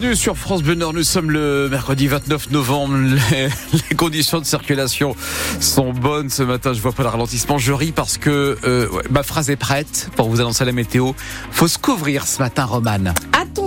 Bienvenue sur France Bleu nous sommes le mercredi 29 novembre. Les, conditions de circulation sont bonnes ce matin. Je vois pas de ralentissement. Je ris parce que euh, ma phrase est prête pour vous annoncer la météo. Faut se couvrir ce matin, Romane.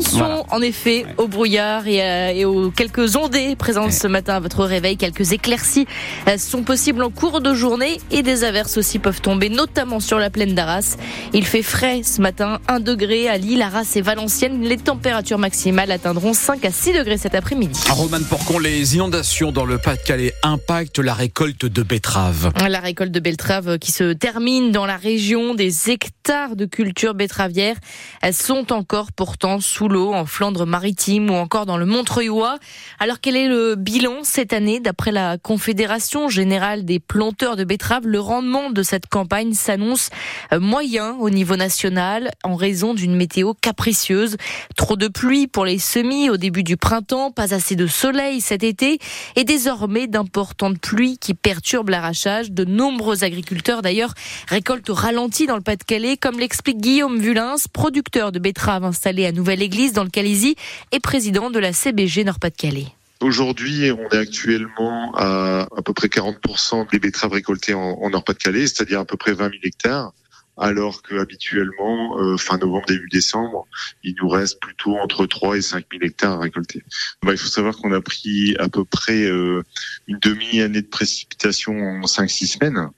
Attention, Voilà. en effet, au brouillard et, à- et aux quelques ondées présentes Ouais. ce matin à votre réveil. Quelques éclaircies euh, sont possibles en cours de journée et des averses aussi peuvent tomber, notamment sur la plaine d'Arras. Il fait frais ce matin, 1 degré à Lille, Arras et Valenciennes. Les températures maximales atteindront 5 à 6 degrés cet après-midi. Romane Porcon, les inondations dans le Pas-de-Calais impactent la récolte de betteraves. La récolte de betteraves qui se termine dans la région, des hectares de cultures betteravières elles sont encore pourtant sous en Flandre maritime ou encore dans le Montreuilois. Alors quel est le bilan cette année d'après la Confédération générale des planteurs de betteraves Le rendement de cette campagne s'annonce euh, moyen au niveau national en raison d'une météo capricieuse. Trop de pluie pour les semis au début du printemps, pas assez de soleil cet été et désormais d'importantes pluies qui perturbent l'arrachage. De nombreux agriculteurs d'ailleurs récoltent au ralenti dans le Pas-de-Calais, comme l'explique Guillaume Vulins, producteur de betteraves installé à Nouvelle-Église dans le Calaisie et président de la CBG Nord-Pas-de-Calais. Aujourd'hui, on est actuellement à à peu près 40% des betteraves récoltées en, en Nord-Pas-de-Calais, c'est-à-dire à peu près 20 000 hectares, alors que habituellement, euh, fin novembre, début décembre, il nous reste plutôt entre 3 et 5 000 hectares à récolter. Bah, il faut savoir qu'on a pris à peu près euh, une demi-année de précipitation en 5-6 semaines.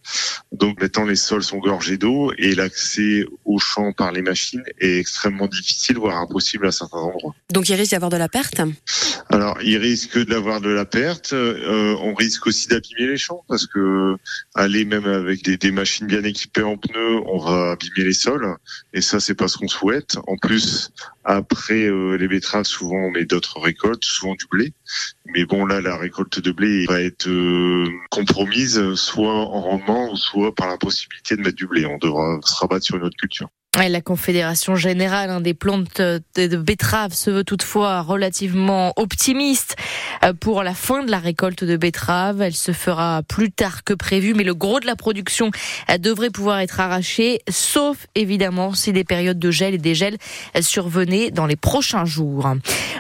Donc maintenant, les sols sont gorgés d'eau et l'accès aux champs par les machines est extrêmement difficile, voire impossible à certains endroits. Donc il risque d'y avoir de la perte? Alors, il risque d'avoir de la perte. euh, on risque aussi d'abîmer les champs parce que aller même avec des, des machines bien équipées en pneus, on va abîmer les sols. Et ça, c'est pas ce qu'on souhaite. En plus, après euh, les betteraves, souvent on met d'autres récoltes, souvent du blé. Mais bon, là, la récolte de blé va être euh, compromise, soit en rendement, soit par l'impossibilité de mettre du blé. On devra se rabattre sur une autre culture. La Confédération générale des plantes de betteraves se veut toutefois relativement optimiste euh, pour la fin de la récolte de betteraves. Elle se fera plus tard que prévu, mais le gros de la production euh, devrait pouvoir être arraché, sauf évidemment si des périodes de gel et des gels euh, survenaient dans les prochains jours.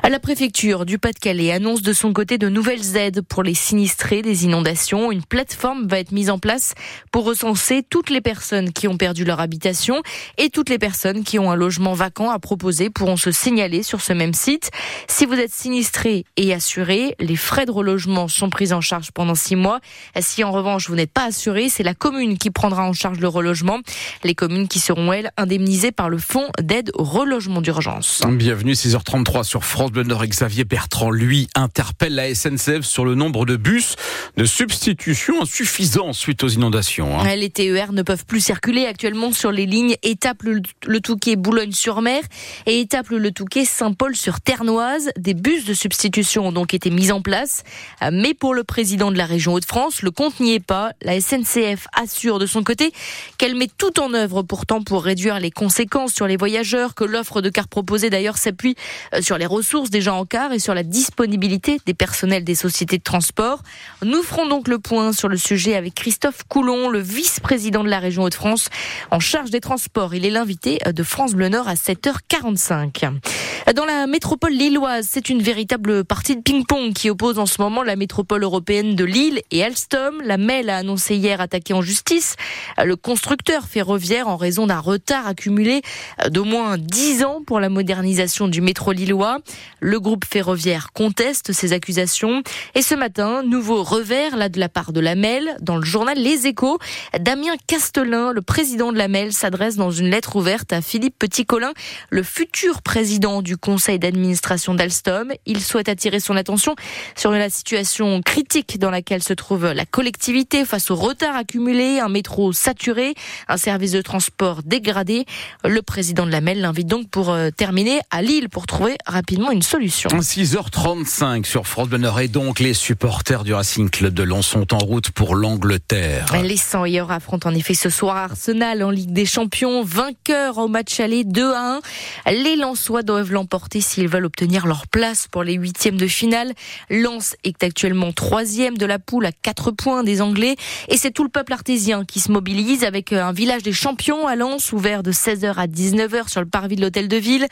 La préfecture du Pas-de-Calais annonce de son côté de nouvelles aides pour les sinistrés des inondations. Une plateforme va être mise en place pour recenser toutes les personnes qui ont perdu leur habitation et toutes les personnes qui ont un logement vacant à proposer pourront se signaler sur ce même site. Si vous êtes sinistré et assuré, les frais de relogement sont pris en charge pendant six mois. Si en revanche vous n'êtes pas assuré, c'est la commune qui prendra en charge le relogement. Les communes qui seront, elles, indemnisées par le fonds d'aide au relogement d'urgence. Bienvenue 6h33 sur France Bleu Nord. Xavier Bertrand, lui, interpelle la SNCF sur le nombre de bus de substitution insuffisant suite aux inondations. hein. Les TER ne peuvent plus circuler actuellement sur les lignes étape le, le Touquet Boulogne-sur-Mer et étape le Touquet Saint-Paul-sur-Ternoise. Des bus de substitution ont donc été mis en place. Euh, Mais pour le président de la région Hauts-de-France, le compte n'y est pas. La SNCF assure de son côté qu'elle met tout en œuvre pourtant pour réduire les conséquences sur les voyageurs, que l'offre de cars proposée d'ailleurs s'appuie euh, sur les ressources déjà en car et sur la disponibilité des personnels des sociétés de transport. Nous ferons donc le point sur le sujet avec Christophe Coulon, le vice-président de la région Hauts-de-France en charge des transports. Il est l'invité de France Bleu Nord à 7h45. Dans la métropole lilloise, c'est une véritable partie de ping-pong qui oppose en ce moment la métropole européenne de Lille et Alstom. La MEL a annoncé hier attaquer en justice le constructeur ferroviaire en raison d'un retard accumulé d'au moins 10 ans pour la modernisation du métro lillois. Le groupe ferroviaire conteste ces accusations. Et ce matin, nouveau revers là de la part de la MEL dans le journal Les Échos. Damien Castelin, le président de la MEL, s'adresse dans une lettre ouverte à Philippe Petit-Colin, le futur président du conseil d'administration d'Alstom. Il souhaite attirer son attention sur la situation critique dans laquelle se trouve la collectivité face au retard accumulé, un métro saturé, un service de transport dégradé. Le président de la MEL l'invite donc pour euh, terminer à Lille pour trouver rapidement une solution. 6h35 sur France Bleu Nord et donc les supporters du Racing Club de Lens sont en route pour l'Angleterre. Les 100 affrontent en effet ce soir Arsenal en Ligue des Champions, vainqueur au match aller 2 à 1. Les Lensois doivent l'emporter s'ils veulent obtenir leur place pour les huitièmes de finale. Lens est actuellement troisième de la poule à 4 points des Anglais et c'est tout le peuple artésien qui se mobilise avec un village des champions à Lens ouvert de 16h à 19h sur le parvis de l'hôtel de ville.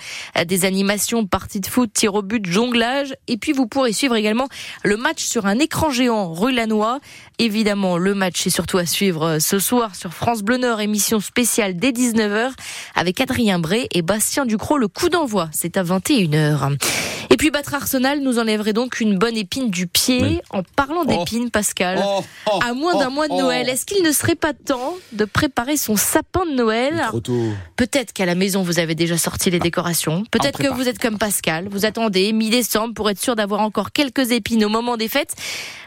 Des animations, parties de foot, tir au but, jonglage. Et puis vous pourrez suivre également le match sur un écran géant rue Lanois. Évidemment, le match est surtout à suivre euh, ce soir sur France Bleu Nord, émission spéciale dès 19h avec Adrien Bray et Bastien Ducrot. Le coup d'envoi, c'est à 21h. Et puis battre Arsenal nous enlèverait donc une bonne épine du pied. En parlant d'épines, Pascal, Oh, oh, à moins d'un oh, mois de oh. Noël, est-ce qu'il ne serait pas temps de préparer son sapin de Noël? Peut-être qu'à la maison, vous avez déjà sorti les décorations. Peut-être que vous êtes comme Pascal. Vous attendez mi-décembre pour être sûr d'avoir encore quelques épines au moment des fêtes.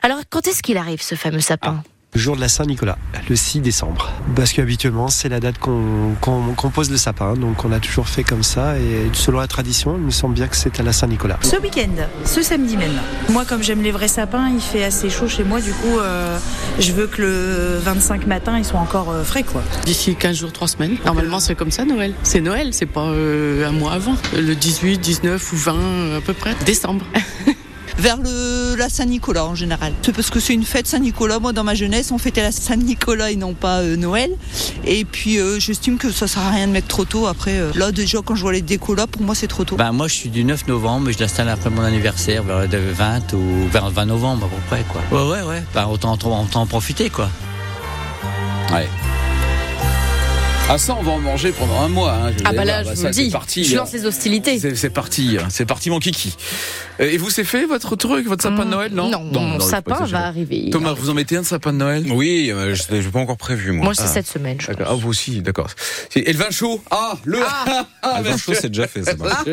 Alors, quand est-ce qu'il arrive, ce fameux sapin? Le jour de la Saint-Nicolas, le 6 décembre. Parce qu'habituellement, c'est la date qu'on qu'on- qu'on pose le sapin. Donc, on a toujours fait comme ça. Et selon la tradition, il me semble bien que c'est à la Saint-Nicolas. Ce week-end, ce samedi même. Moi, comme j'aime les vrais sapins, il fait assez chaud chez moi. Du coup, euh, je veux que le 25 matin, ils soient encore euh, frais, quoi. D'ici 15 jours, 3 semaines. Normalement, c'est comme ça, Noël. C'est Noël, c'est pas euh, un mois avant. Le 18, 19 ou 20, euh, à peu près. Décembre. vers le, la Saint-Nicolas en général. C'est parce que c'est une fête Saint-Nicolas. Moi, dans ma jeunesse, on fêtait la Saint-Nicolas et non pas euh, Noël. Et puis, euh, j'estime que ça sert à rien de mettre trop tôt. Après, euh, là, déjà, quand je vois les décos là, pour moi, c'est trop tôt. Ben, moi, je suis du 9 novembre, mais je l'installe après mon anniversaire, vers le 20 ou vers le 20 novembre à peu près, quoi. Ouais, ouais, ouais. Ben, autant, autant en profiter, quoi. Ouais. Ah ça, on va en manger pendant un mois. hein, Ah bah là, je Bah, vous ça, dis. parti. je hein. lance les hostilités. C'est c'est parti, hein. c'est parti mon kiki. Euh, Et vous, c'est fait votre truc, votre sapin de Noël, non Non, mon sapin va arriver. Thomas, vous en mettez un de sapin de Noël? Oui, euh, je n'ai pas encore prévu, moi. Moi, c'est Ah. cette semaine, je D'accord. pense. Ah, vous aussi, d'accord. Et le vin chaud? Ah, le Ah, le vin chaud, c'est déjà fait, ça. va.